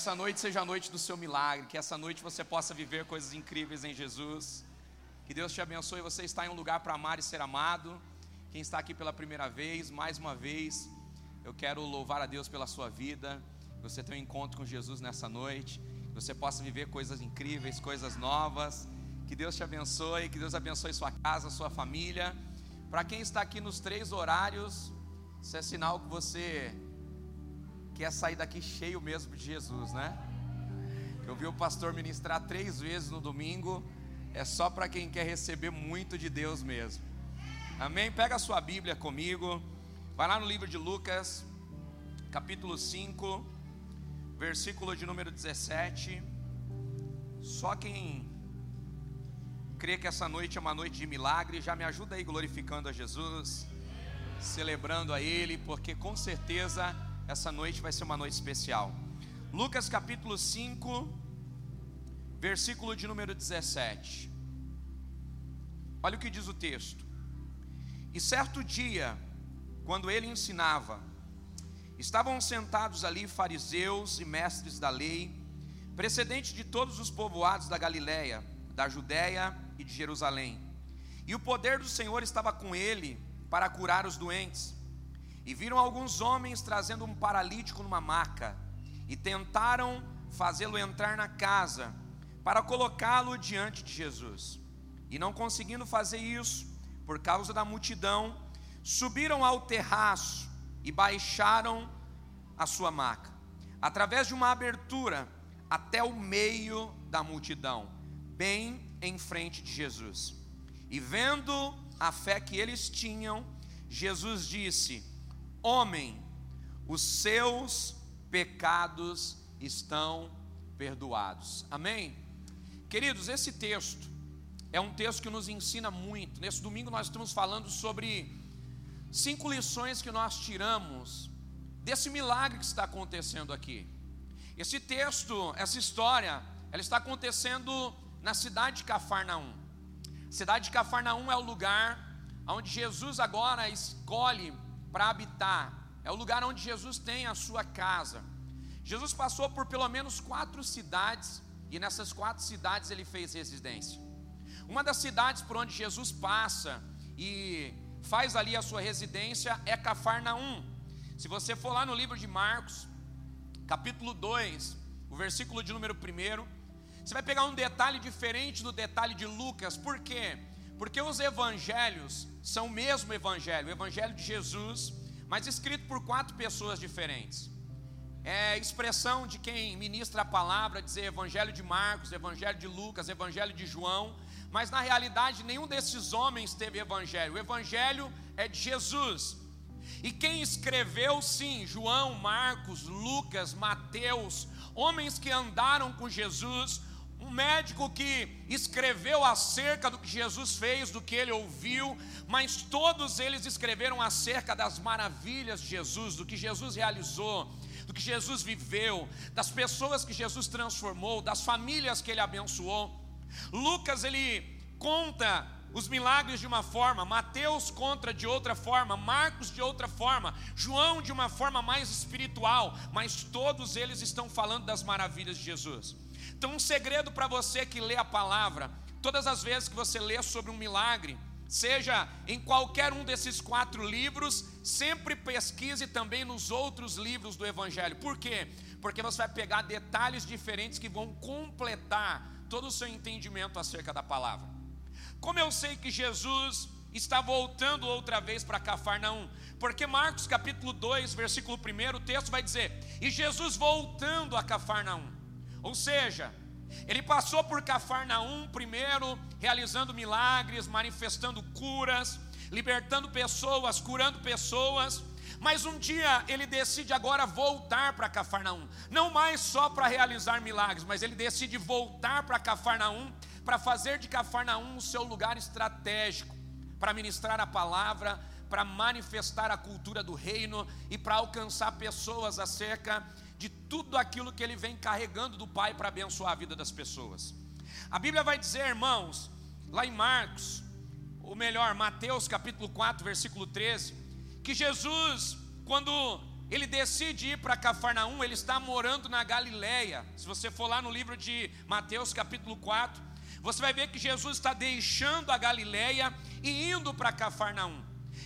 Essa noite seja a noite do seu milagre, que essa noite você possa viver coisas incríveis em Jesus. Que Deus te abençoe. Você está em um lugar para amar e ser amado. Quem está aqui pela primeira vez, mais uma vez, eu quero louvar a Deus pela sua vida. Você tem um encontro com Jesus nessa noite. Que você possa viver coisas incríveis, coisas novas. Que Deus te abençoe, que Deus abençoe sua casa, sua família. Para quem está aqui nos três horários, isso é sinal que você quer sair daqui cheio mesmo de Jesus, né? Eu vi o pastor ministrar três vezes no domingo, é só para quem quer receber muito de Deus mesmo. Amém? Pega a sua Bíblia comigo, vai lá no livro de Lucas, capítulo 5, versículo de número 17. Só quem crê que essa noite é uma noite de milagre, já me ajuda aí glorificando a Jesus, celebrando a Ele, porque com certeza essa noite vai ser uma noite especial. Lucas capítulo 5, versículo de número 17. Olha o que diz o texto. E certo dia, quando ele ensinava, estavam sentados ali fariseus e mestres da lei, precedentes de todos os povoados da Galiléia, da Judéia e de Jerusalém. E o poder do Senhor estava com ele para curar os doentes. E viram alguns homens trazendo um paralítico numa maca, e tentaram fazê-lo entrar na casa, para colocá-lo diante de Jesus. E não conseguindo fazer isso, por causa da multidão, subiram ao terraço e baixaram a sua maca, através de uma abertura, até o meio da multidão, bem em frente de Jesus. E vendo a fé que eles tinham, Jesus disse: Homem, os seus pecados estão perdoados. Amém? Queridos, esse texto é um texto que nos ensina muito. Nesse domingo nós estamos falando sobre cinco lições que nós tiramos desse milagre que está acontecendo aqui. Esse texto, essa história, ela está acontecendo na cidade de Cafarnaum. A cidade de Cafarnaum é o lugar onde Jesus agora escolhe para habitar. É o lugar onde Jesus tem a sua casa. Jesus passou por pelo menos quatro cidades e nessas quatro cidades ele fez residência. Uma das cidades por onde Jesus passa e faz ali a sua residência é Cafarnaum. Se você for lá no livro de Marcos, capítulo 2, o versículo de número 1, você vai pegar um detalhe diferente do detalhe de Lucas, por quê? Porque os evangelhos são o mesmo evangelho, o evangelho de Jesus, mas escrito por quatro pessoas diferentes. É expressão de quem ministra a palavra, dizer evangelho de Marcos, evangelho de Lucas, evangelho de João, mas na realidade nenhum desses homens teve evangelho. O evangelho é de Jesus. E quem escreveu, sim, João, Marcos, Lucas, Mateus, homens que andaram com Jesus, médico que escreveu acerca do que Jesus fez, do que ele ouviu, mas todos eles escreveram acerca das maravilhas de Jesus, do que Jesus realizou, do que Jesus viveu, das pessoas que Jesus transformou, das famílias que ele abençoou. Lucas ele conta os milagres de uma forma, Mateus conta de outra forma, Marcos de outra forma, João de uma forma mais espiritual, mas todos eles estão falando das maravilhas de Jesus. Então, um segredo para você que lê a palavra, todas as vezes que você lê sobre um milagre, seja em qualquer um desses quatro livros, sempre pesquise também nos outros livros do Evangelho. Por quê? Porque você vai pegar detalhes diferentes que vão completar todo o seu entendimento acerca da palavra. Como eu sei que Jesus está voltando outra vez para Cafarnaum, porque Marcos capítulo 2, versículo 1, o texto vai dizer: E Jesus voltando a Cafarnaum. Ou seja, ele passou por Cafarnaum primeiro, realizando milagres, manifestando curas, libertando pessoas, curando pessoas. Mas um dia ele decide agora voltar para Cafarnaum, não mais só para realizar milagres, mas ele decide voltar para Cafarnaum, para fazer de Cafarnaum o seu lugar estratégico, para ministrar a palavra, para manifestar a cultura do reino e para alcançar pessoas acerca de tudo aquilo que ele vem carregando do Pai para abençoar a vida das pessoas. A Bíblia vai dizer, irmãos, lá em Marcos, ou melhor, Mateus capítulo 4, versículo 13, que Jesus, quando ele decide ir para Cafarnaum, ele está morando na Galileia. Se você for lá no livro de Mateus, capítulo 4, você vai ver que Jesus está deixando a Galileia e indo para Cafarnaum.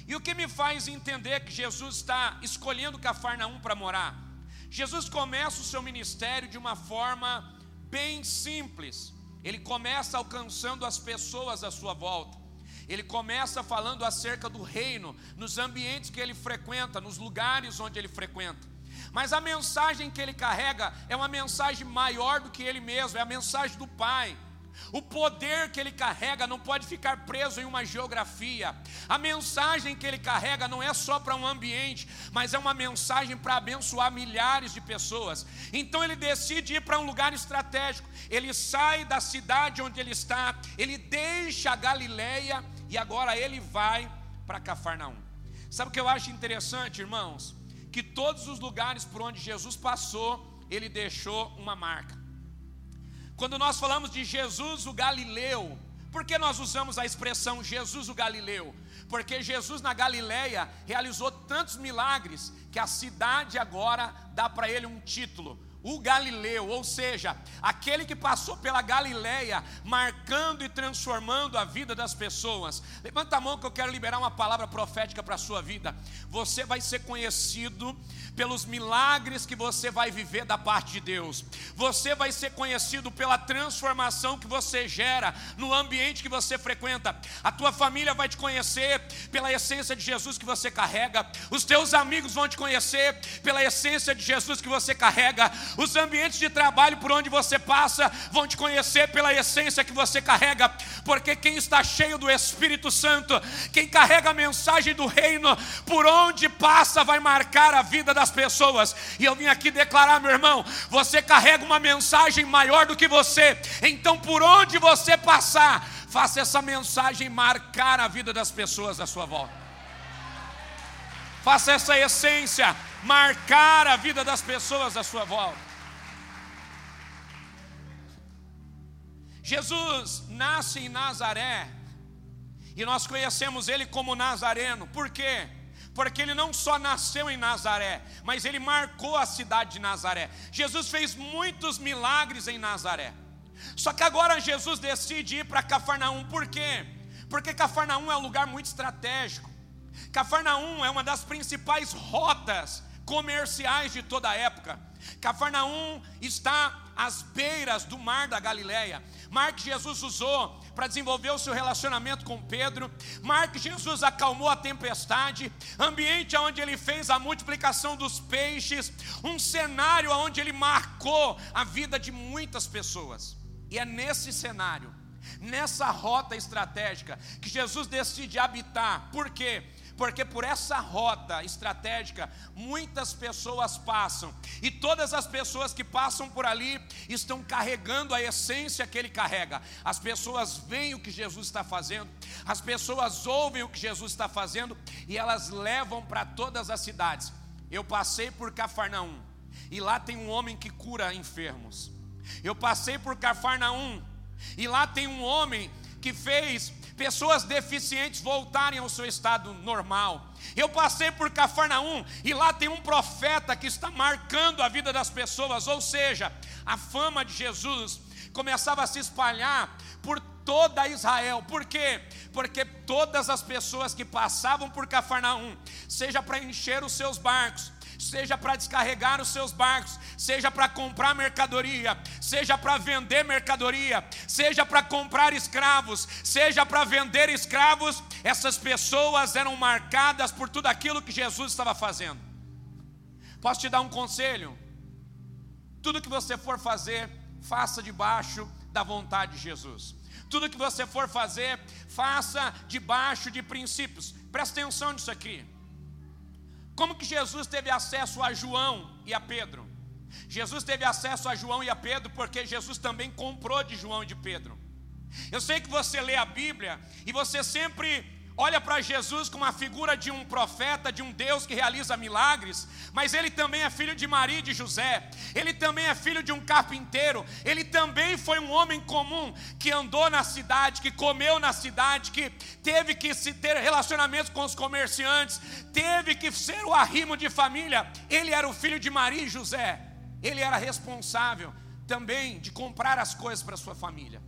E o que me faz entender que Jesus está escolhendo Cafarnaum para morar? Jesus começa o seu ministério de uma forma bem simples. Ele começa alcançando as pessoas à sua volta. Ele começa falando acerca do reino, nos ambientes que ele frequenta, nos lugares onde ele frequenta. Mas a mensagem que ele carrega é uma mensagem maior do que ele mesmo, é a mensagem do Pai. O poder que ele carrega não pode ficar preso em uma geografia. A mensagem que ele carrega não é só para um ambiente, mas é uma mensagem para abençoar milhares de pessoas. Então ele decide ir para um lugar estratégico. Ele sai da cidade onde ele está, ele deixa a Galileia e agora ele vai para Cafarnaum. Sabe o que eu acho interessante, irmãos? Que todos os lugares por onde Jesus passou, ele deixou uma marca. Quando nós falamos de Jesus o Galileu, por que nós usamos a expressão Jesus o Galileu? Porque Jesus na Galileia realizou tantos milagres que a cidade agora dá para ele um título, o Galileu, ou seja, aquele que passou pela Galileia, marcando e transformando a vida das pessoas. Levanta a mão que eu quero liberar uma palavra profética para a sua vida. Você vai ser conhecido pelos milagres que você vai viver da parte de Deus. Você vai ser conhecido pela transformação que você gera no ambiente que você frequenta. A tua família vai te conhecer pela essência de Jesus que você carrega. Os teus amigos vão te conhecer pela essência de Jesus que você carrega os ambientes de trabalho por onde você passa vão te conhecer pela essência que você carrega, porque quem está cheio do Espírito Santo, quem carrega a mensagem do reino, por onde passa vai marcar a vida das pessoas. E eu vim aqui declarar, meu irmão, você carrega uma mensagem maior do que você, então por onde você passar, faça essa mensagem marcar a vida das pessoas à sua volta. Faça essa essência marcar a vida das pessoas à sua volta. Jesus nasce em Nazaré, e nós conhecemos ele como Nazareno, por quê? Porque ele não só nasceu em Nazaré, mas ele marcou a cidade de Nazaré. Jesus fez muitos milagres em Nazaré. Só que agora Jesus decide ir para Cafarnaum, por quê? Porque Cafarnaum é um lugar muito estratégico. Cafarnaum é uma das principais rotas comerciais de toda a época. Cafarnaum está às beiras do mar da Galileia. Mar que Jesus usou para desenvolver o seu relacionamento com Pedro. Mar que Jesus acalmou a tempestade. Ambiente onde ele fez a multiplicação dos peixes. Um cenário onde ele marcou a vida de muitas pessoas. E é nesse cenário, nessa rota estratégica, que Jesus decide habitar. Por quê? Porque por essa rota estratégica muitas pessoas passam, e todas as pessoas que passam por ali estão carregando a essência que ele carrega. As pessoas veem o que Jesus está fazendo, as pessoas ouvem o que Jesus está fazendo e elas levam para todas as cidades. Eu passei por Cafarnaum e lá tem um homem que cura enfermos. Eu passei por Cafarnaum e lá tem um homem que fez pessoas deficientes voltarem ao seu estado normal. Eu passei por Cafarnaum e lá tem um profeta que está marcando a vida das pessoas, ou seja, a fama de Jesus começava a se espalhar por toda Israel. Por quê? Porque todas as pessoas que passavam por Cafarnaum, seja para encher os seus barcos, seja para descarregar os seus barcos, seja para comprar mercadoria, seja para vender mercadoria, seja para comprar escravos, seja para vender escravos, essas pessoas eram marcadas por tudo aquilo que Jesus estava fazendo. Posso te dar um conselho? Tudo que você for fazer, faça debaixo da vontade de Jesus. Tudo que você for fazer, faça debaixo de princípios. Presta atenção nisso aqui. Como que Jesus teve acesso a João e a Pedro? Jesus teve acesso a João e a Pedro porque Jesus também comprou de João e de Pedro. Eu sei que você lê a Bíblia e você sempre olha para Jesus como uma figura de um profeta, de um Deus que realiza milagres, mas ele também é filho de Maria e de José, ele também é filho de um carpinteiro, ele também foi um homem comum que andou na cidade, que comeu na cidade, que teve que se ter relacionamentos com os comerciantes, teve que ser o arrimo de família. Ele era o filho de Maria e José, ele era responsável também de comprar as coisas para sua família.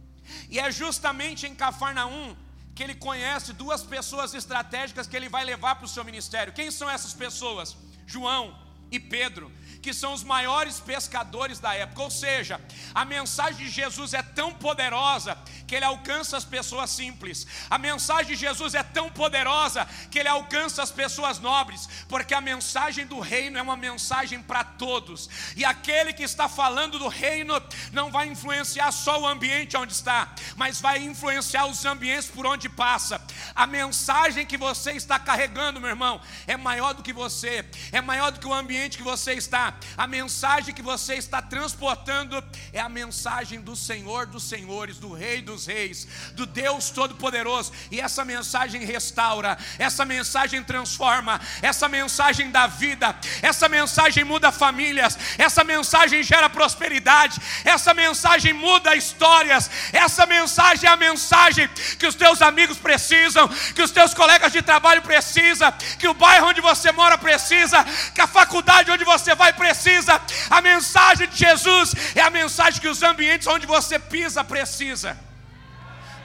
E é justamente em Cafarnaum que ele conhece duas pessoas estratégicas que ele vai levar para o seu ministério. Quem são essas pessoas? João e Pedro que são os maiores pescadores da época. Ou seja, a mensagem de Jesus é tão poderosa que ele alcança as pessoas simples. A mensagem de Jesus é tão poderosa que ele alcança as pessoas nobres, porque a mensagem do reino é uma mensagem para todos. E aquele que está falando do reino não vai influenciar só o ambiente onde está, mas vai influenciar os ambientes por onde passa. A mensagem que você está carregando, meu irmão, é maior do que você, é maior do que o ambiente que você está a mensagem que você está transportando é a mensagem do Senhor dos Senhores, do Rei dos Reis, do Deus Todo-Poderoso, e essa mensagem restaura, essa mensagem transforma, essa mensagem dá vida, essa mensagem muda famílias, essa mensagem gera prosperidade, essa mensagem muda histórias, essa mensagem é a mensagem que os teus amigos precisam, que os teus colegas de trabalho precisam, que o bairro onde você mora precisa, que a faculdade onde você vai precisa. A mensagem de Jesus é a mensagem que os ambientes onde você pisa precisa.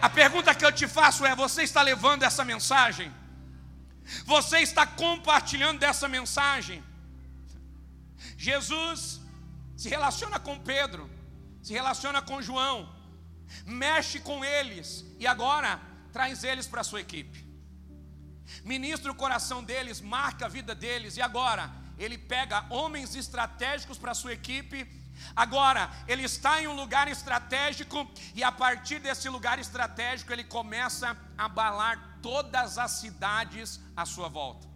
A pergunta que eu te faço é: você está levando essa mensagem? Você está compartilhando dessa mensagem? Jesus se relaciona com Pedro, se relaciona com João, mexe com eles e agora traz eles para a sua equipe. Ministra o coração deles, marca a vida deles e agora ele pega homens estratégicos para sua equipe. Agora, ele está em um lugar estratégico e a partir desse lugar estratégico ele começa a abalar todas as cidades à sua volta.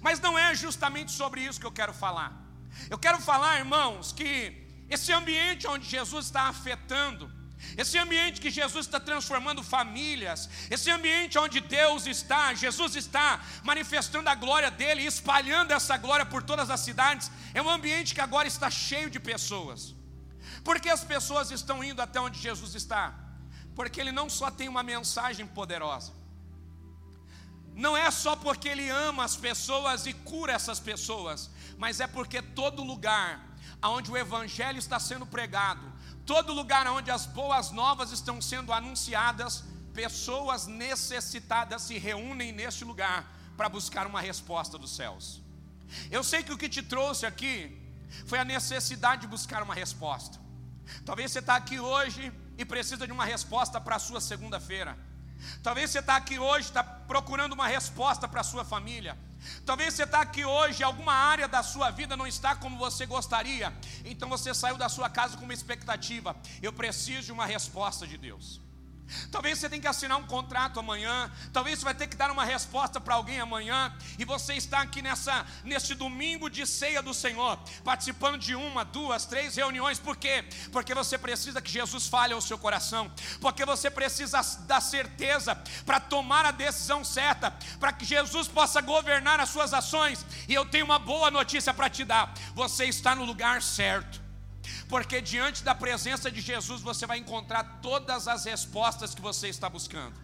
Mas não é justamente sobre isso que eu quero falar. Eu quero falar, irmãos, que esse ambiente onde Jesus está afetando, esse ambiente que Jesus está transformando famílias, esse ambiente onde Deus está, Jesus está manifestando a glória dele, espalhando essa glória por todas as cidades, é um ambiente que agora está cheio de pessoas. Por que as pessoas estão indo até onde Jesus está? Porque ele não só tem uma mensagem poderosa, não é só porque ele ama as pessoas e cura essas pessoas, mas é porque todo lugar onde o evangelho está sendo pregado, Todo lugar onde as boas novas estão sendo anunciadas, pessoas necessitadas se reúnem neste lugar para buscar uma resposta dos céus. Eu sei que o que te trouxe aqui foi a necessidade de buscar uma resposta. Talvez você está aqui hoje e precisa de uma resposta para a sua segunda-feira. Talvez você está aqui hoje, está procurando uma resposta para a sua família. Talvez você está aqui hoje, alguma área da sua vida não está como você gostaria. Então você saiu da sua casa com uma expectativa. Eu preciso de uma resposta de Deus. Talvez você tenha que assinar um contrato amanhã, talvez você vai ter que dar uma resposta para alguém amanhã, e você está aqui nessa nesse domingo de ceia do Senhor, participando de uma, duas, três reuniões, por quê? Porque você precisa que Jesus fale ao seu coração, porque você precisa da certeza para tomar a decisão certa, para que Jesus possa governar as suas ações. E eu tenho uma boa notícia para te dar: você está no lugar certo porque diante da presença de Jesus você vai encontrar todas as respostas que você está buscando.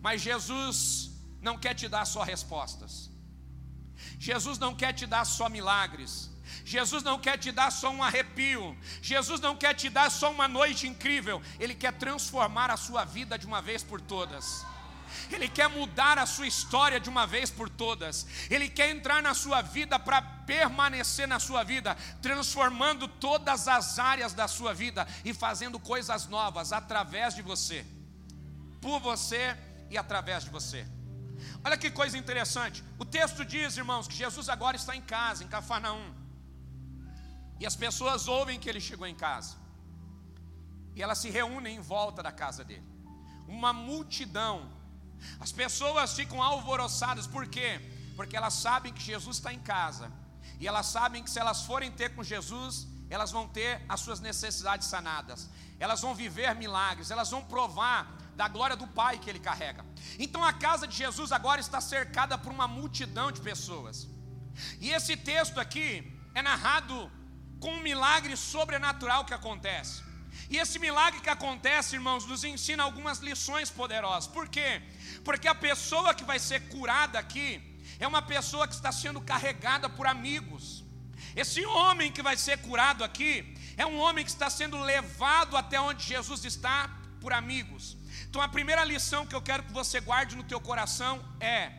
Mas Jesus não quer te dar só respostas, Jesus não quer te dar só milagres. Jesus não quer te dar só um arrepio, Jesus não quer te dar só uma noite incrível, Ele quer transformar a sua vida de uma vez por todas. Ele quer mudar a sua história de uma vez por todas. Ele quer entrar na sua vida para permanecer na sua vida, transformando todas as áreas da sua vida e fazendo coisas novas através de você, por você e através de você. Olha que coisa interessante. O texto diz, irmãos, que Jesus agora está em casa, em Cafarnaum. E as pessoas ouvem que ele chegou em casa. E elas se reúnem em volta da casa dele. Uma multidão as pessoas ficam alvoroçadas, por quê? Porque elas sabem que Jesus está em casa, e elas sabem que se elas forem ter com Jesus, elas vão ter as suas necessidades sanadas, elas vão viver milagres, elas vão provar da glória do Pai que ele carrega. Então a casa de Jesus agora está cercada por uma multidão de pessoas. E esse texto aqui é narrado com um milagre sobrenatural que acontece. E esse milagre que acontece, irmãos, nos ensina algumas lições poderosas. Por quê? Porque a pessoa que vai ser curada aqui é uma pessoa que está sendo carregada por amigos. Esse homem que vai ser curado aqui é um homem que está sendo levado até onde Jesus está por amigos. Então a primeira lição que eu quero que você guarde no teu coração é: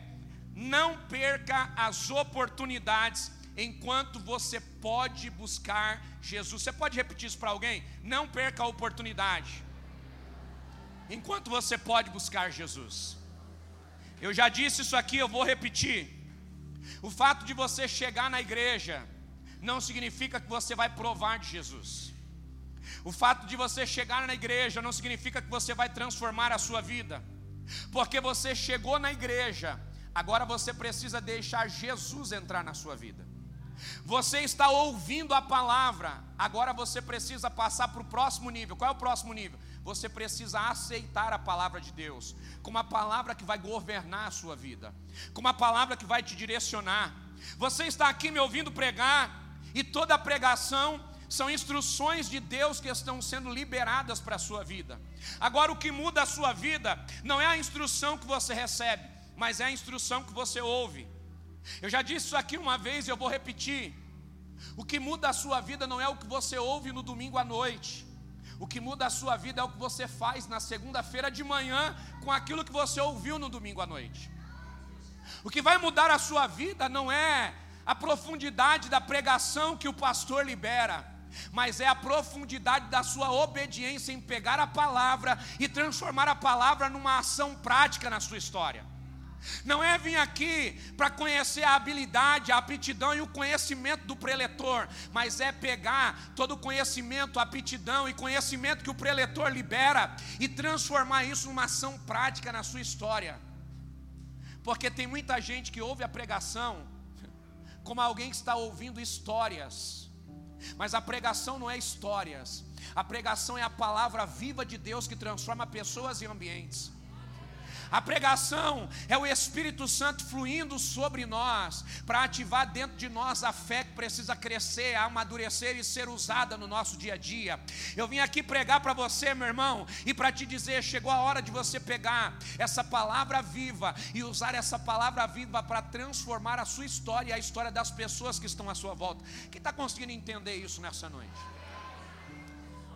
não perca as oportunidades enquanto você pode buscar Jesus. Você pode repetir isso para alguém? Não perca a oportunidade. Enquanto você pode buscar Jesus. Eu já disse isso aqui, eu vou repetir. O fato de você chegar na igreja não significa que você vai provar de Jesus. O fato de você chegar na igreja não significa que você vai transformar a sua vida. Porque você chegou na igreja, agora você precisa deixar Jesus entrar na sua vida. Você está ouvindo a palavra, agora você precisa passar para o próximo nível. Qual é o próximo nível? Você precisa aceitar a palavra de Deus, como a palavra que vai governar a sua vida, como a palavra que vai te direcionar. Você está aqui me ouvindo pregar, e toda a pregação são instruções de Deus que estão sendo liberadas para a sua vida. Agora, o que muda a sua vida não é a instrução que você recebe, mas é a instrução que você ouve. Eu já disse isso aqui uma vez e eu vou repetir. O que muda a sua vida não é o que você ouve no domingo à noite. O que muda a sua vida é o que você faz na segunda-feira de manhã com aquilo que você ouviu no domingo à noite. O que vai mudar a sua vida não é a profundidade da pregação que o pastor libera, mas é a profundidade da sua obediência em pegar a palavra e transformar a palavra numa ação prática na sua história. Não é vir aqui para conhecer a habilidade, a aptidão e o conhecimento do preletor, mas é pegar todo o conhecimento, aptidão e conhecimento que o preletor libera e transformar isso numa ação prática na sua história. Porque tem muita gente que ouve a pregação como alguém que está ouvindo histórias, mas a pregação não é histórias, a pregação é a palavra viva de Deus que transforma pessoas e ambientes. A pregação é o Espírito Santo fluindo sobre nós, para ativar dentro de nós a fé que precisa crescer, amadurecer e ser usada no nosso dia a dia. Eu vim aqui pregar para você, meu irmão, e para te dizer: chegou a hora de você pegar essa palavra viva e usar essa palavra viva para transformar a sua história e a história das pessoas que estão à sua volta. Quem está conseguindo entender isso nessa noite?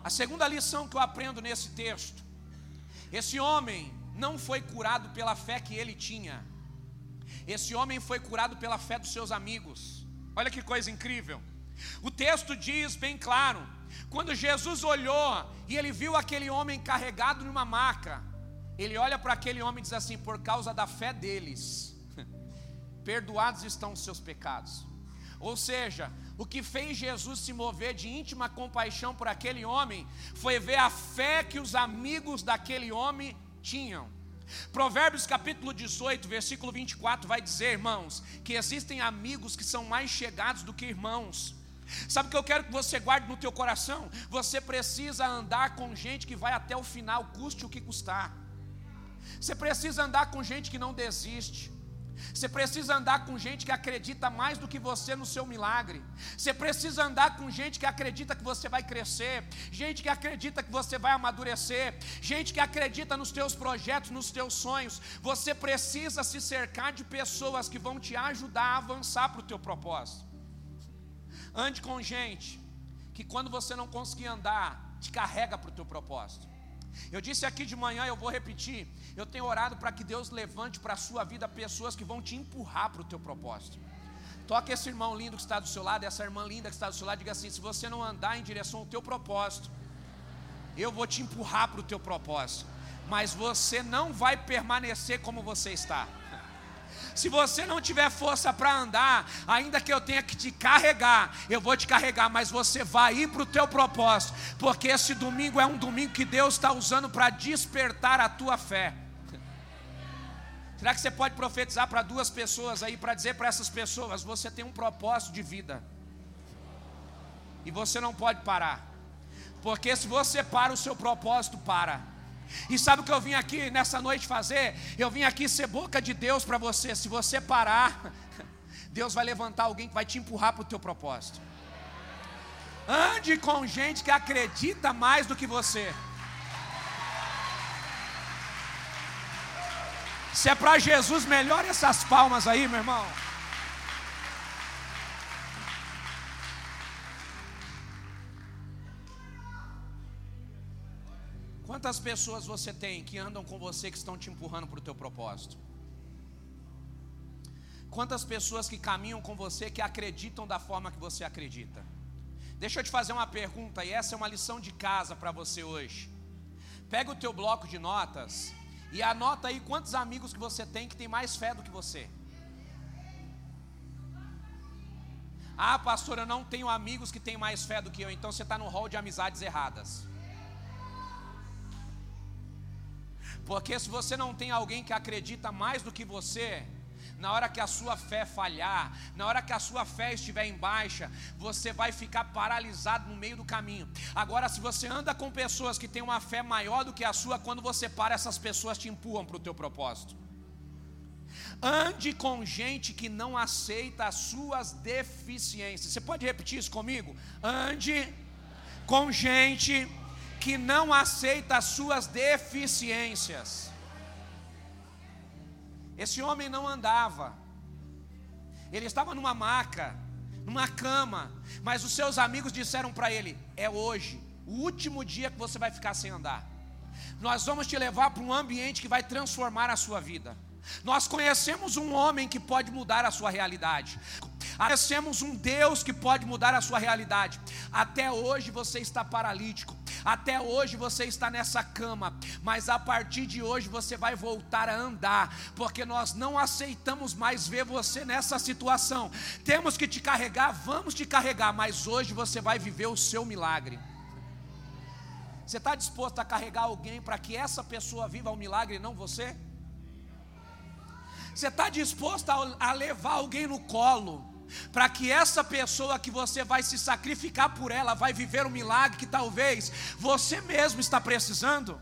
A segunda lição que eu aprendo nesse texto: esse homem não foi curado pela fé que ele tinha. Esse homem foi curado pela fé dos seus amigos. Olha que coisa incrível. O texto diz bem claro: quando Jesus olhou e ele viu aquele homem carregado numa maca, ele olha para aquele homem e diz assim: por causa da fé deles, perdoados estão os seus pecados. Ou seja, o que fez Jesus se mover de íntima compaixão por aquele homem foi ver a fé que os amigos daquele homem tinham. Provérbios capítulo 18, versículo 24 vai dizer, irmãos, que existem amigos que são mais chegados do que irmãos. Sabe o que eu quero que você guarde no teu coração? Você precisa andar com gente que vai até o final, custe o que custar. Você precisa andar com gente que não desiste. Você precisa andar com gente que acredita mais do que você no seu milagre. Você precisa andar com gente que acredita que você vai crescer, gente que acredita que você vai amadurecer, gente que acredita nos teus projetos, nos teus sonhos. Você precisa se cercar de pessoas que vão te ajudar a avançar para o teu propósito. Ande com gente que quando você não conseguir andar, te carrega para o teu propósito. Eu disse aqui de manhã, eu vou repetir. Eu tenho orado para que Deus levante para a sua vida pessoas que vão te empurrar para o teu propósito. Toque esse irmão lindo que está do seu lado, essa irmã linda que está do seu lado, diga assim: se você não andar em direção ao teu propósito, eu vou te empurrar para o teu propósito, mas você não vai permanecer como você está. Se você não tiver força para andar, ainda que eu tenha que te carregar, eu vou te carregar, mas você vai ir para o teu propósito, porque esse domingo é um domingo que Deus está usando para despertar a tua fé. Será que você pode profetizar para duas pessoas aí, para dizer para essas pessoas: você tem um propósito de vida, e você não pode parar, porque se você para, o seu propósito para. E sabe o que eu vim aqui nessa noite fazer? Eu vim aqui ser boca de Deus para você. Se você parar, Deus vai levantar alguém que vai te empurrar para o teu propósito. Ande com gente que acredita mais do que você. Se é para Jesus, melhore essas palmas aí, meu irmão. Quantas pessoas você tem que andam com você que estão te empurrando para o teu propósito? Quantas pessoas que caminham com você que acreditam da forma que você acredita? Deixa eu te fazer uma pergunta, e essa é uma lição de casa para você hoje. Pega o teu bloco de notas e anota aí quantos amigos que você tem que tem mais fé do que você. Ah, pastor, eu não tenho amigos que têm mais fé do que eu, então você está no hall de amizades erradas. Porque se você não tem alguém que acredita mais do que você, na hora que a sua fé falhar, na hora que a sua fé estiver em baixa, você vai ficar paralisado no meio do caminho. Agora, se você anda com pessoas que têm uma fé maior do que a sua, quando você para, essas pessoas te empurram para o teu propósito. Ande com gente que não aceita as suas deficiências. Você pode repetir isso comigo? Ande com gente que não aceita as suas deficiências. Esse homem não andava, ele estava numa maca, numa cama, mas os seus amigos disseram para ele: É hoje, o último dia que você vai ficar sem andar. Nós vamos te levar para um ambiente que vai transformar a sua vida. Nós conhecemos um homem que pode mudar a sua realidade. Conhecemos um Deus que pode mudar a sua realidade. Até hoje você está paralítico. Até hoje você está nessa cama, mas a partir de hoje você vai voltar a andar, porque nós não aceitamos mais ver você nessa situação. Temos que te carregar, vamos te carregar, mas hoje você vai viver o seu milagre. Você está disposto a carregar alguém para que essa pessoa viva o milagre e não você? Você está disposto a, levar alguém no colo? para que essa pessoa que você vai se sacrificar por ela, vai viver um milagre que talvez você mesmo está precisando.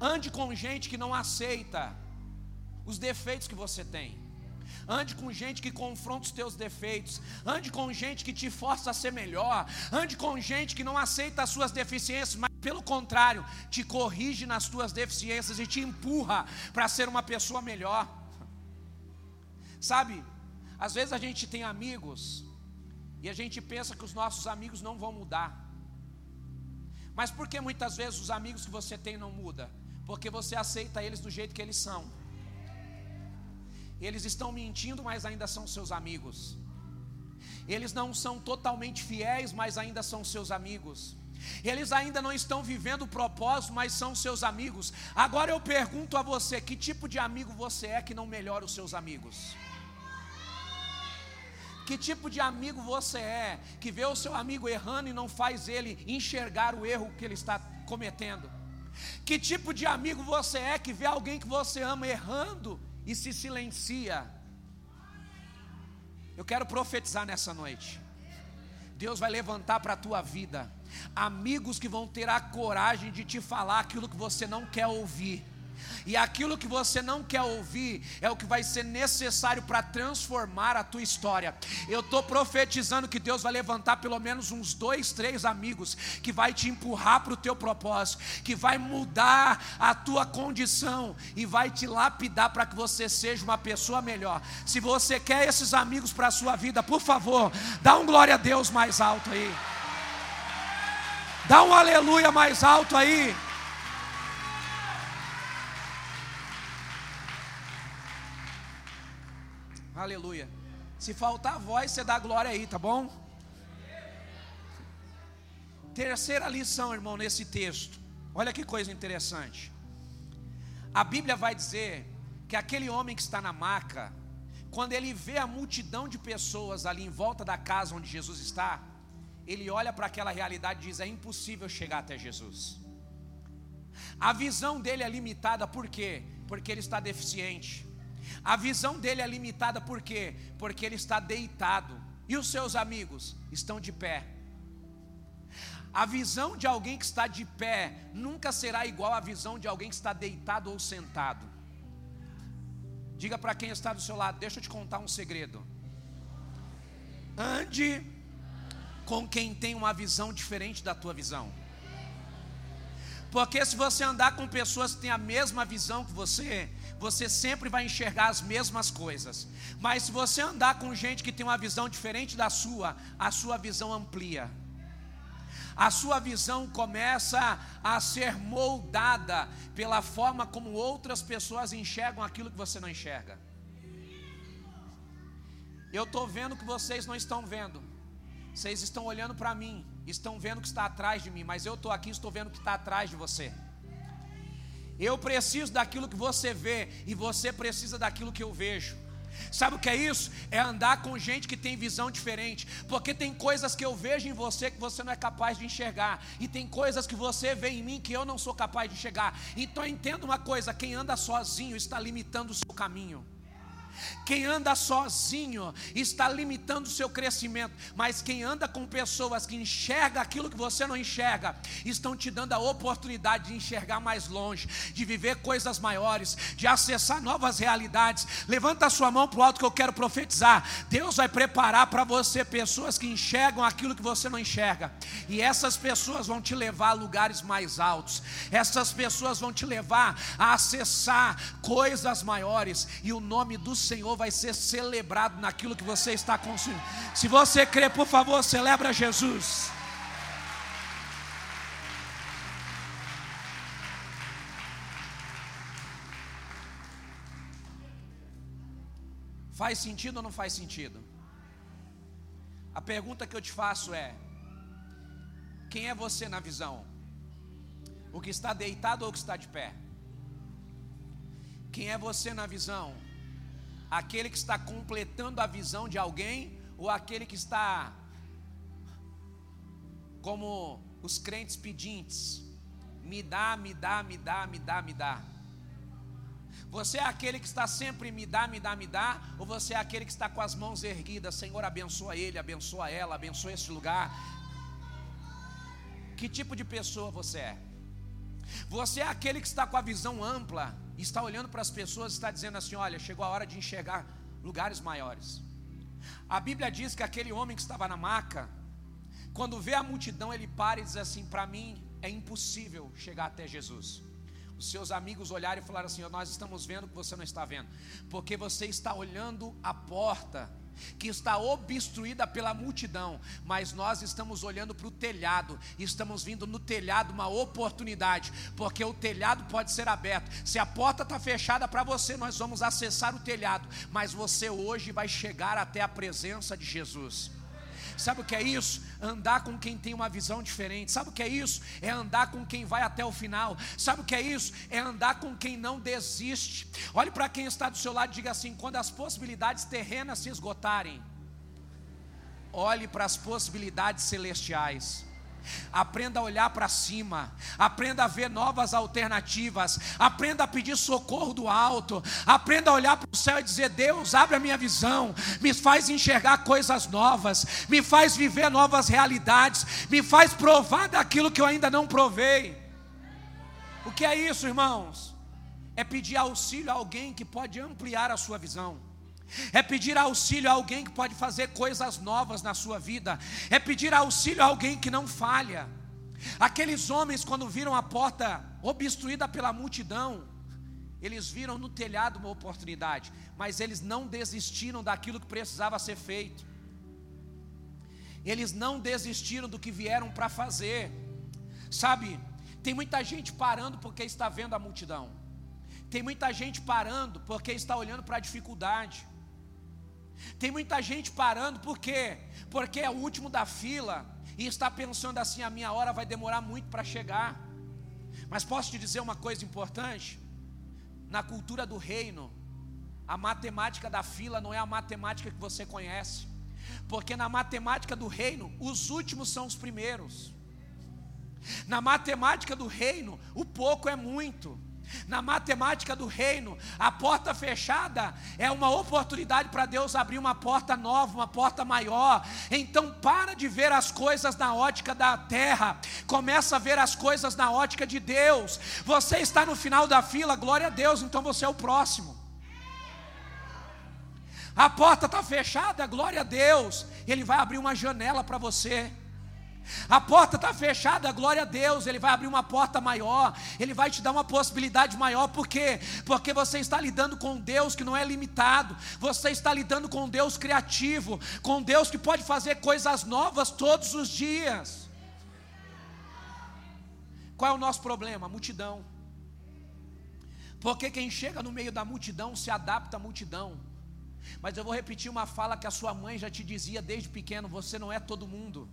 Ande com gente que não aceita os defeitos que você tem. Ande com gente que confronta os teus defeitos. Ande com gente que te força a ser melhor. Ande com gente que não aceita as suas deficiências, mas pelo contrário, te corrige nas tuas deficiências e te empurra para ser uma pessoa melhor. Sabe, às vezes a gente tem amigos e a gente pensa que os nossos amigos não vão mudar. Mas por que muitas vezes os amigos que você tem não mudam? Porque você aceita eles do jeito que eles são. Eles estão mentindo, mas ainda são seus amigos. Eles não são totalmente fiéis, mas ainda são seus amigos. Eles ainda não estão vivendo o propósito, mas são seus amigos. Agora eu pergunto a você: que tipo de amigo você é que não melhora os seus amigos? Que tipo de amigo você é que vê o seu amigo errando e não faz ele enxergar o erro que ele está cometendo? Que tipo de amigo você é que vê alguém que você ama errando e se silencia? Eu quero profetizar nessa noite. Deus vai levantar para a tua vida amigos que vão ter a coragem de te falar aquilo que você não quer ouvir e aquilo que você não quer ouvir é o que vai ser necessário para transformar a tua história. Eu estou profetizando que Deus vai levantar pelo menos uns dois, três amigos que vai te empurrar para o teu propósito, que vai mudar a tua condição e vai te lapidar para que você seja uma pessoa melhor. Se você quer esses amigos para a sua vida, por favor, dá um glória a Deus mais alto aí. Dá um aleluia mais alto aí. Aleluia. Se faltar voz, você dá glória aí, tá bom? Terceira lição, irmão, nesse texto. Olha que coisa interessante. A Bíblia vai dizer que aquele homem que está na maca, quando ele vê a multidão de pessoas ali em volta da casa onde Jesus está, ele olha para aquela realidade e diz: é impossível chegar até Jesus. A visão dele é limitada, por quê? Porque ele está deficiente. A visão dele é limitada por quê? Porque ele está deitado e os seus amigos estão de pé. A visão de alguém que está de pé nunca será igual à visão de alguém que está deitado ou sentado. Diga para quem está do seu lado, deixa eu te contar um segredo. Ande com quem tem uma visão diferente da tua visão. Porque se você andar com pessoas que têm a mesma visão que você, você sempre vai enxergar as mesmas coisas. Mas se você andar com gente que tem uma visão diferente da sua, a sua visão amplia. A sua visão começa a ser moldada pela forma como outras pessoas enxergam aquilo que você não enxerga. Eu estou vendo que vocês não estão vendo. Vocês estão olhando para mim, estão vendo que está atrás de mim, mas eu estou aqui, estou vendo que está atrás de você. Eu preciso daquilo que você vê e você precisa daquilo que eu vejo. Sabe o que é isso? É andar com gente que tem visão diferente, porque tem coisas que eu vejo em você que você não é capaz de enxergar, e tem coisas que você vê em mim que eu não sou capaz de enxergar. Então entenda uma coisa: quem anda sozinho está limitando o seu caminho. Quem anda sozinho está limitando o seu crescimento, mas quem anda com pessoas que enxergam aquilo que você não enxerga, estão te dando a oportunidade de enxergar mais longe, de viver coisas maiores, de acessar novas realidades. Levanta a sua mão para o alto que eu quero profetizar. Deus vai preparar para você pessoas que enxergam aquilo que você não enxerga, e essas pessoas vão te levar a lugares mais altos, essas pessoas vão te levar a acessar coisas maiores, e o nome do Senhor vai ser celebrado naquilo que você está consumindo. Se você crê, por favor, celebra Jesus. Faz sentido ou não faz sentido? A pergunta que eu te faço é: quem é você na visão? O que está deitado ou o que está de pé? Quem é você na visão? Aquele que está completando a visão de alguém ou aquele que está como os crentes pedintes, me dá, me dá, me dá, me dá, me dá. Você é aquele que está sempre me dá, me dá, me dá, ou você é aquele que está com as mãos erguidas, Senhor, abençoa ele, abençoa ela, abençoa esse lugar. Que tipo de pessoa você é? Você é aquele que está com a visão ampla, está olhando para as pessoas e está dizendo assim: olha, chegou a hora de enxergar lugares maiores. A Bíblia diz que aquele homem que estava na maca, quando vê a multidão, ele para e diz assim: para mim é impossível chegar até Jesus. Os seus amigos olharam e falaram assim: Nós estamos vendo o que você não está vendo, porque você está olhando a porta que está obstruída pela multidão, mas nós estamos olhando para o telhado, estamos vindo no telhado uma oportunidade, porque o telhado pode ser aberto. Se a porta está fechada para você, nós vamos acessar o telhado, mas você hoje vai chegar até a presença de Jesus. Sabe o que é isso? Andar com quem tem uma visão diferente. Sabe o que é isso? É andar com quem vai até o final. Sabe o que é isso? É andar com quem não desiste. Olhe para quem está do seu lado e diga assim: quando as possibilidades terrenas se esgotarem, olhe para as possibilidades celestiais. Aprenda a olhar para cima, aprenda a ver novas alternativas, aprenda a pedir socorro do alto, aprenda a olhar para o céu e dizer: Deus, abre a minha visão, me faz enxergar coisas novas, me faz viver novas realidades, me faz provar daquilo que eu ainda não provei. O que é isso, irmãos? É pedir auxílio a alguém que pode ampliar a sua visão é pedir auxílio a alguém que pode fazer coisas novas na sua vida, é pedir auxílio a alguém que não falha. Aqueles homens, quando viram a porta obstruída pela multidão, eles viram no telhado uma oportunidade, mas eles não desistiram daquilo que precisava ser feito, eles não desistiram do que vieram para fazer, sabe? Tem muita gente parando porque está vendo a multidão, tem muita gente parando porque está olhando para a dificuldade. Tem muita gente parando, por quê? Porque é o último da fila e está pensando assim: a minha hora vai demorar muito para chegar. Mas posso te dizer uma coisa importante? Na cultura do reino, a matemática da fila não é a matemática que você conhece, porque na matemática do reino, os últimos são os primeiros. Na matemática do reino, o pouco é muito. Na matemática do reino, a porta fechada é uma oportunidade para Deus abrir uma porta nova, uma porta maior. Então, para de ver as coisas na ótica da terra, começa a ver as coisas na ótica de Deus. Você está no final da fila, glória a Deus, então você é o próximo. A porta está fechada, glória a Deus, Ele vai abrir uma janela para você. A porta está fechada, glória a Deus, Ele vai abrir uma porta maior, Ele vai te dar uma possibilidade maior, por quê? Porque você está lidando com Deus que não é limitado, você está lidando com Deus criativo, com Deus que pode fazer coisas novas todos os dias. Qual é o nosso problema? Multidão. Porque quem chega no meio da multidão se adapta à multidão. Mas eu vou repetir uma fala que a sua mãe já te dizia desde pequeno: você não é todo mundo.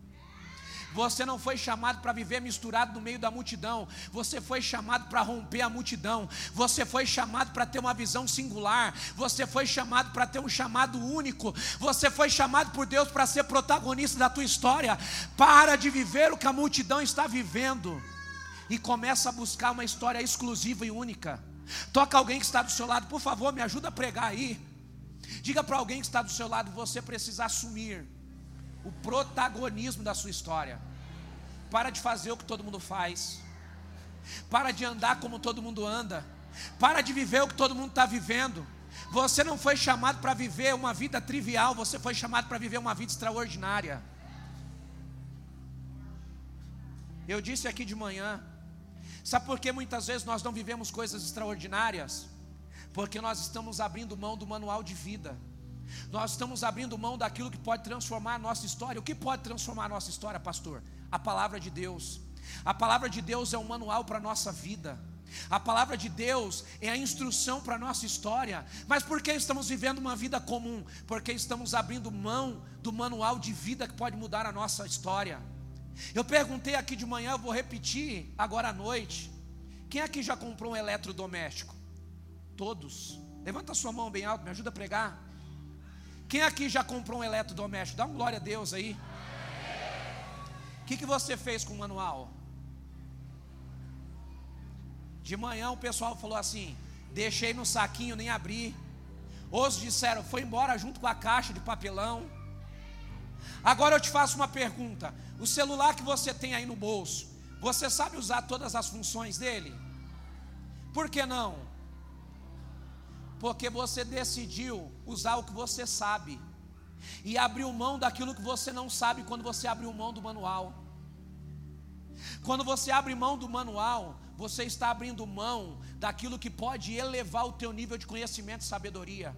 Você não foi chamado para viver misturado no meio da multidão. Você foi chamado para romper a multidão. Você foi chamado para ter uma visão singular. Você foi chamado para ter um chamado único. Você foi chamado por Deus para ser protagonista da tua história. Para de viver o que a multidão está vivendo e começa a buscar uma história exclusiva e única. Toca alguém que está do seu lado, por favor, me ajuda a pregar aí. Diga para alguém que está do seu lado, você precisa assumir o protagonismo da sua história. Para de fazer o que todo mundo faz. Para de andar como todo mundo anda. Para de viver o que todo mundo está vivendo. Você não foi chamado para viver uma vida trivial, você foi chamado para viver uma vida extraordinária. Eu disse aqui de manhã, sabe por que muitas vezes nós não vivemos coisas extraordinárias? Porque nós estamos abrindo mão do manual de vida. Nós estamos abrindo mão daquilo que pode transformar a nossa história. O que pode transformar a nossa história, pastor? A palavra de Deus. A palavra de Deus é um manual para a nossa vida. A palavra de Deus é a instrução para a nossa história. Mas por que estamos vivendo uma vida comum? Porque estamos abrindo mão do manual de vida que pode mudar a nossa história. Eu perguntei aqui de manhã, eu vou repetir agora à noite. Quem aqui já comprou um eletrodoméstico? Todos. Levanta sua mão bem alto, me ajuda a pregar. Quem aqui já comprou um eletrodoméstico? Dá um glória a Deus aí. O que, que você fez com o manual? De manhã o pessoal falou assim: deixei no saquinho, nem abri. Outros disseram, foi embora junto com a caixa de papelão. Agora eu te faço uma pergunta: o celular que você tem aí no bolso, você sabe usar todas as funções dele? Por que não? Porque você decidiu usar o que você sabe e abriu mão daquilo que você não sabe quando você abriu mão do manual. Quando você abre mão do manual, você está abrindo mão daquilo que pode elevar o teu nível de conhecimento e sabedoria.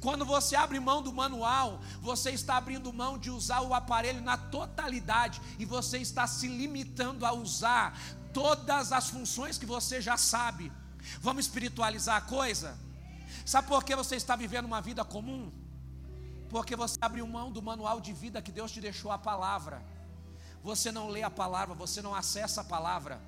Quando você abre mão do manual, você está abrindo mão de usar o aparelho na totalidade e você está se limitando a usar todas as funções que você já sabe. Vamos espiritualizar a coisa? Sabe por que você está vivendo uma vida comum? Porque você abriu mão do manual de vida que Deus te deixou a palavra. Você não lê a palavra, você não acessa a palavra.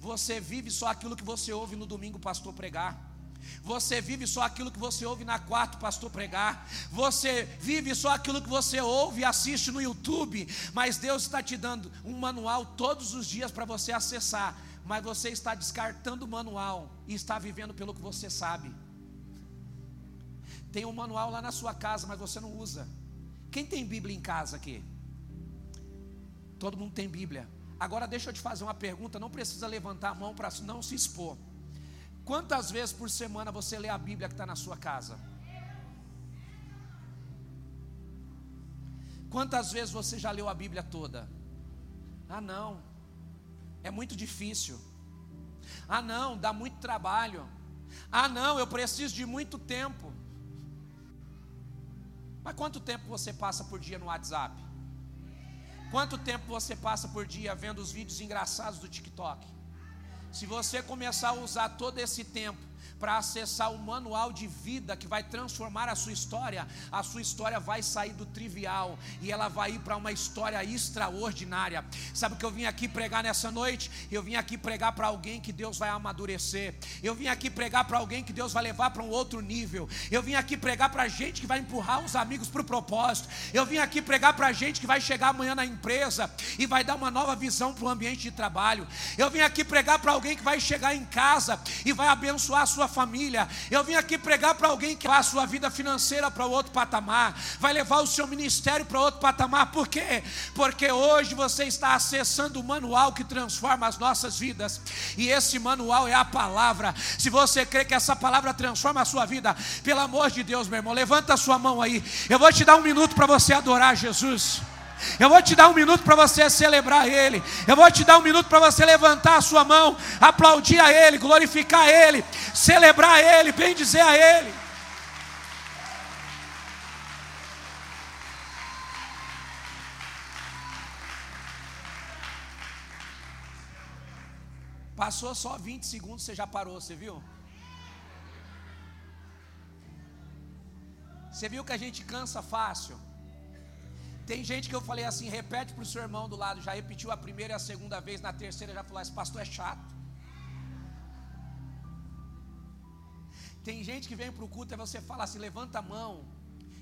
Você vive só aquilo que você ouve no domingo, pastor pregar. Você vive só aquilo que você ouve na quarta, pastor pregar. Você vive só aquilo que você ouve e assiste no YouTube. Mas Deus está te dando um manual todos os dias para você acessar. Mas você está descartando o manual e está vivendo pelo que você sabe. Tem um manual lá na sua casa, mas você não usa. Quem tem Bíblia em casa aqui? Todo mundo tem Bíblia. Agora deixa eu te fazer uma pergunta, não precisa levantar a mão para não se expor. Quantas vezes por semana você lê a Bíblia que está na sua casa? Quantas vezes você já leu a Bíblia toda? Ah, não, é muito difícil. Ah, não, dá muito trabalho. Ah, não, eu preciso de muito tempo. Mas quanto tempo você passa por dia no WhatsApp? Quanto tempo você passa por dia vendo os vídeos engraçados do TikTok? Se você começar a usar todo esse tempo para acessar o manual de vida que vai transformar a sua história, a sua história vai sair do trivial e ela vai ir para uma história extraordinária. Sabe o que eu vim aqui pregar nessa noite? Eu vim aqui pregar para alguém que Deus vai amadurecer. Eu vim aqui pregar para alguém que Deus vai levar para um outro nível. Eu vim aqui pregar para gente que vai empurrar os amigos para o propósito. Eu vim aqui pregar para gente que vai chegar amanhã na empresa e vai dar uma nova visão para o ambiente de trabalho. Eu vim aqui pregar para alguém que vai chegar em casa e vai abençoar a sua família. Eu vim aqui pregar para alguém que vai a sua vida financeira para outro patamar, vai levar o seu ministério para outro patamar. Por quê? Porque hoje você está acessando o manual que transforma as nossas vidas. E esse manual é a palavra. Se você crê que essa palavra transforma a sua vida, pelo amor de Deus, meu irmão, levanta a sua mão aí. Eu vou te dar um minuto para você adorar Jesus. Eu vou te dar um minuto para você celebrar Ele. Eu vou te dar um minuto para você levantar a sua mão, aplaudir a Ele, glorificar a Ele, celebrar a Ele, bem dizer a Ele. Passou só 20 segundos, você já parou, você viu? Você viu que a gente cansa fácil? Tem gente que eu falei assim, repete para o seu irmão do lado, já repetiu a primeira e a segunda vez, na terceira já falou, esse pastor é chato. Tem gente que vem para o culto e você fala assim, levanta a mão.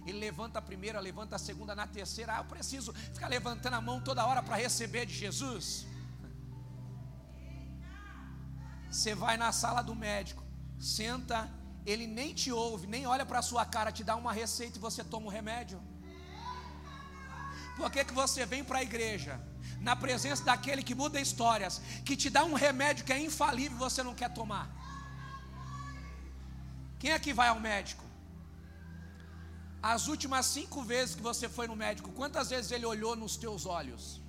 Ele levanta a primeira, levanta a segunda, na terceira, ah, eu preciso ficar levantando a mão toda hora para receber de Jesus. Você vai na sala do médico, senta, ele nem te ouve, nem olha para a sua cara, te dá uma receita e você toma o remédio. Por que, que você vem para a igreja? Na presença daquele que muda histórias, que te dá um remédio que é infalível e você não quer tomar. Quem é que vai ao médico? As últimas cinco vezes que você foi no médico, quantas vezes ele olhou nos teus olhos?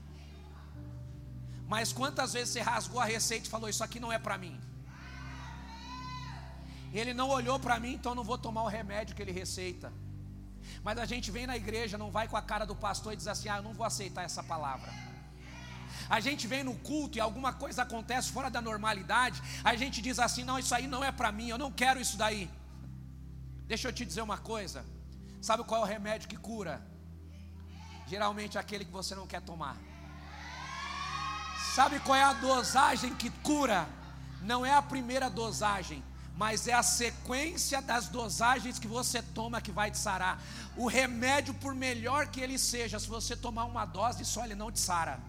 Mas quantas vezes você rasgou a receita e falou: Isso aqui não é para mim? Ele não olhou para mim, então não vou tomar o remédio que ele receita. Mas a gente vem na igreja, não vai com a cara do pastor e diz assim: ah, eu não vou aceitar essa palavra. A gente vem no culto e alguma coisa acontece fora da normalidade, a gente diz assim: não, isso aí não é para mim, eu não quero isso daí. Deixa eu te dizer uma coisa: sabe qual é o remédio que cura? Geralmente é aquele que você não quer tomar. Sabe qual é a dosagem que cura? Não é a primeira dosagem, mas é a sequência das dosagens que você toma que vai te sarar. O remédio, por melhor que ele seja, se você tomar uma dose só, ele não te sara.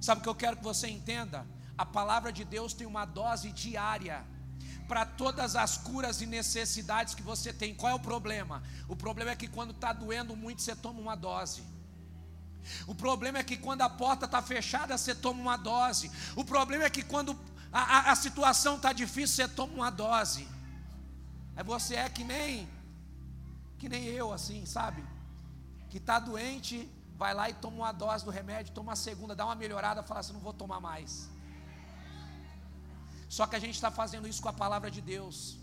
Sabe o que eu quero que você entenda? A palavra de Deus tem uma dose diária para todas as curas e necessidades que você tem. Qual é o problema? O problema é que quando está doendo muito, você toma uma dose. O problema é que quando a porta está fechada, você toma uma dose. O problema é que quando a, a, a situação está difícil, você toma uma dose. Aí você é que nem, que nem eu, assim, sabe? Que está doente, vai lá e toma uma dose do remédio, toma a segunda, dá uma melhorada, fala assim: não vou tomar mais. Só que a gente está fazendo isso com a palavra de Deus.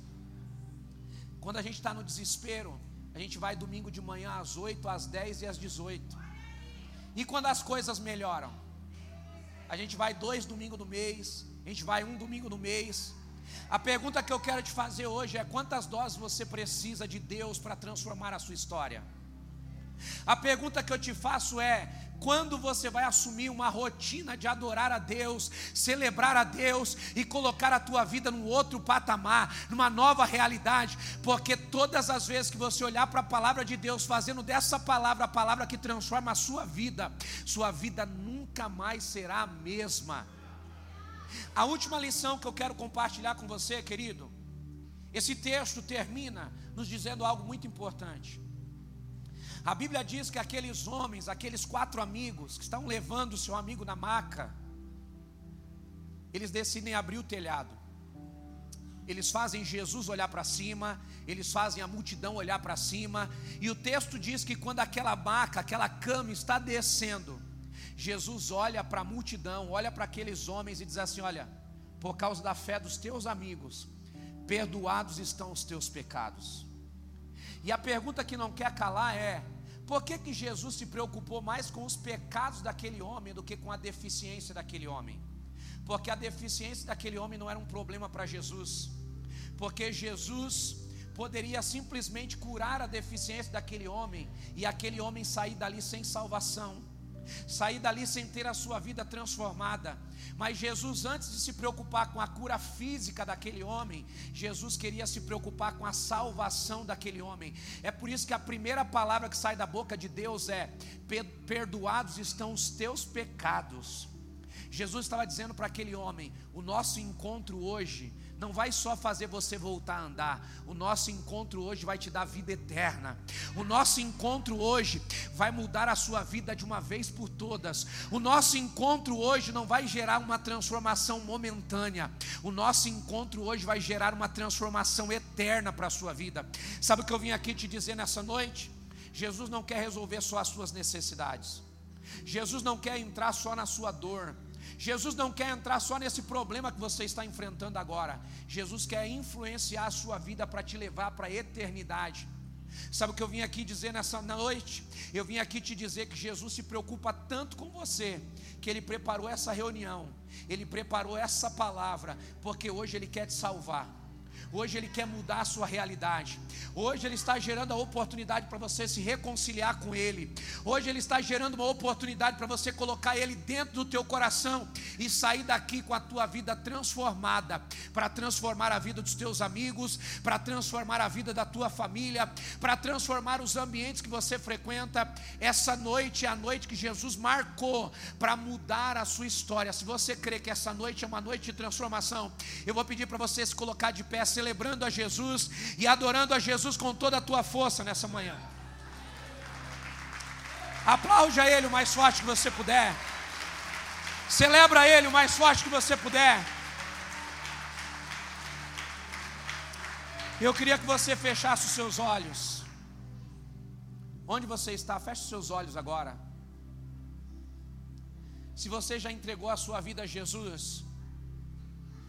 Quando a gente está no desespero, a gente vai domingo de manhã às 8, às 10 e às 18. E quando as coisas melhoram? A gente vai dois domingos no mês, a gente vai um domingo no mês. A pergunta que eu quero te fazer hoje é: quantas doses você precisa de Deus para transformar a sua história? A pergunta que eu te faço é: quando você vai assumir uma rotina de adorar a Deus, celebrar a Deus e colocar a tua vida num outro patamar, numa nova realidade? Porque todas as vezes que você olhar para a palavra de Deus, fazendo dessa palavra a palavra que transforma a sua vida, sua vida nunca mais será a mesma. A última lição que eu quero compartilhar com você, querido, esse texto termina nos dizendo algo muito importante. A Bíblia diz que aqueles homens, aqueles quatro amigos que estão levando o seu amigo na maca, eles decidem abrir o telhado. Eles fazem Jesus olhar para cima, eles fazem a multidão olhar para cima, e o texto diz que quando aquela maca, aquela cama está descendo, Jesus olha para a multidão, olha para aqueles homens e diz assim: Olha, por causa da fé dos teus amigos, perdoados estão os teus pecados. E a pergunta que não quer calar é: por que, que Jesus se preocupou mais com os pecados daquele homem do que com a deficiência daquele homem? Porque a deficiência daquele homem não era um problema para Jesus. porque Jesus poderia simplesmente curar a deficiência daquele homem e aquele homem sair dali sem salvação, sair dali sem ter a sua vida transformada. Mas Jesus, antes de se preocupar com a cura física daquele homem, Jesus queria se preocupar com a salvação daquele homem. É por isso que a primeira palavra que sai da boca de Deus é: Perdoados estão os teus pecados. Jesus estava dizendo para aquele homem: O nosso encontro hoje não vai só fazer você voltar a andar. O nosso encontro hoje vai te dar vida eterna. O nosso encontro hoje vai mudar a sua vida de uma vez por todas. O nosso encontro hoje não vai gerar uma transformação momentânea. O nosso encontro hoje vai gerar uma transformação eterna para a sua vida. Sabe o que eu vim aqui te dizer nessa noite? Jesus não quer resolver só as suas necessidades. Jesus não quer entrar só na sua dor. Jesus não quer entrar só nesse problema que você está enfrentando agora. Jesus quer influenciar a sua vida para te levar para a eternidade. Sabe o que eu vim aqui dizer nessa noite? Eu vim aqui te dizer que Jesus se preocupa tanto com você, que Ele preparou essa reunião, Ele preparou essa palavra, porque hoje Ele quer te salvar. Hoje Ele quer mudar a sua realidade. Hoje Ele está gerando a oportunidade para você se reconciliar com Ele. Hoje Ele está gerando uma oportunidade para você colocar Ele dentro do teu coração e sair daqui com a tua vida transformada, para transformar a vida dos teus amigos, para transformar a vida da tua família, para transformar os ambientes que você frequenta. Essa noite é a noite que Jesus marcou para mudar a sua história. Se você crê que essa noite é uma noite de transformação, eu vou pedir para você se colocar de pé, celebrando a Jesus e adorando a Jesus com toda a tua força nessa manhã. Aplaude a Ele o mais forte que você puder. Celebra Ele o mais forte que você puder. Eu queria que você fechasse os seus olhos. Onde você está? Feche os seus olhos agora. Se você já entregou a sua vida a Jesus,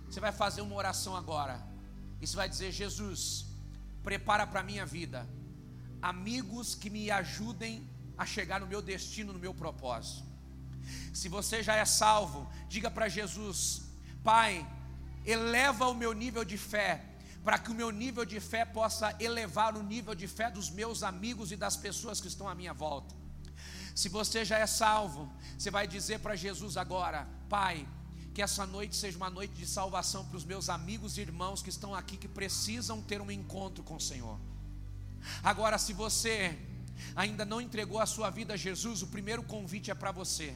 você vai fazer uma oração agora. E você vai dizer: Jesus, prepara para a minha vida amigos que me ajudem a chegar no meu destino, no meu propósito. Se você já é salvo, diga para Jesus: Pai, eleva o meu nível de fé, para que o meu nível de fé possa elevar o nível de fé dos meus amigos e das pessoas que estão à minha volta. Se você já é salvo, você vai dizer para Jesus agora: Pai, que essa noite seja uma noite de salvação para os meus amigos e irmãos que estão aqui, que precisam ter um encontro com o Senhor. Agora, se você ainda não entregou a sua vida a Jesus, o primeiro convite é para você.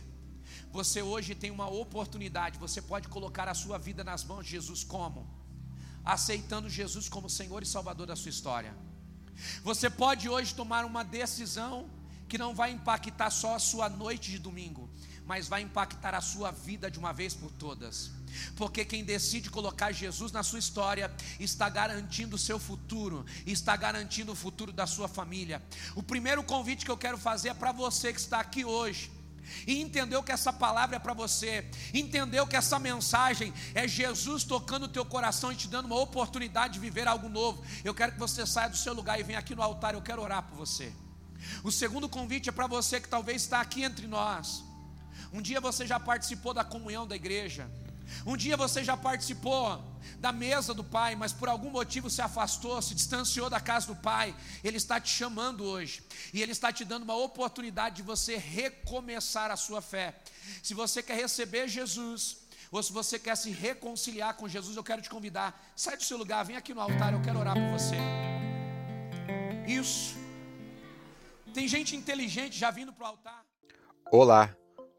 Você hoje tem uma oportunidade, você pode colocar a sua vida nas mãos de Jesus como? Aceitando Jesus como Senhor e Salvador da sua história. Você pode hoje tomar uma decisão que não vai impactar só a sua noite de domingo, mas vai impactar a sua vida de uma vez por todas. Porque quem decide colocar Jesus na sua história está garantindo o seu futuro, está garantindo o futuro da sua família. O primeiro convite que eu quero fazer é para você que está aqui hoje e entendeu que essa palavra é para você, entendeu que essa mensagem é Jesus tocando o teu coração e te dando uma oportunidade de viver algo novo. Eu quero que você saia do seu lugar e venha aqui no altar, eu quero orar por você. O segundo convite é para você que talvez está aqui entre nós um dia você já participou da comunhão da igreja. Um dia você já participou da mesa do Pai, mas por algum motivo se afastou, se distanciou da casa do Pai. Ele está te chamando hoje e Ele está te dando uma oportunidade de você recomeçar a sua fé. Se você quer receber Jesus, ou se você quer se reconciliar com Jesus, eu quero te convidar. Sai do seu lugar, vem aqui no altar, eu quero orar por você. Isso. Tem gente inteligente já vindo para o altar. Olá.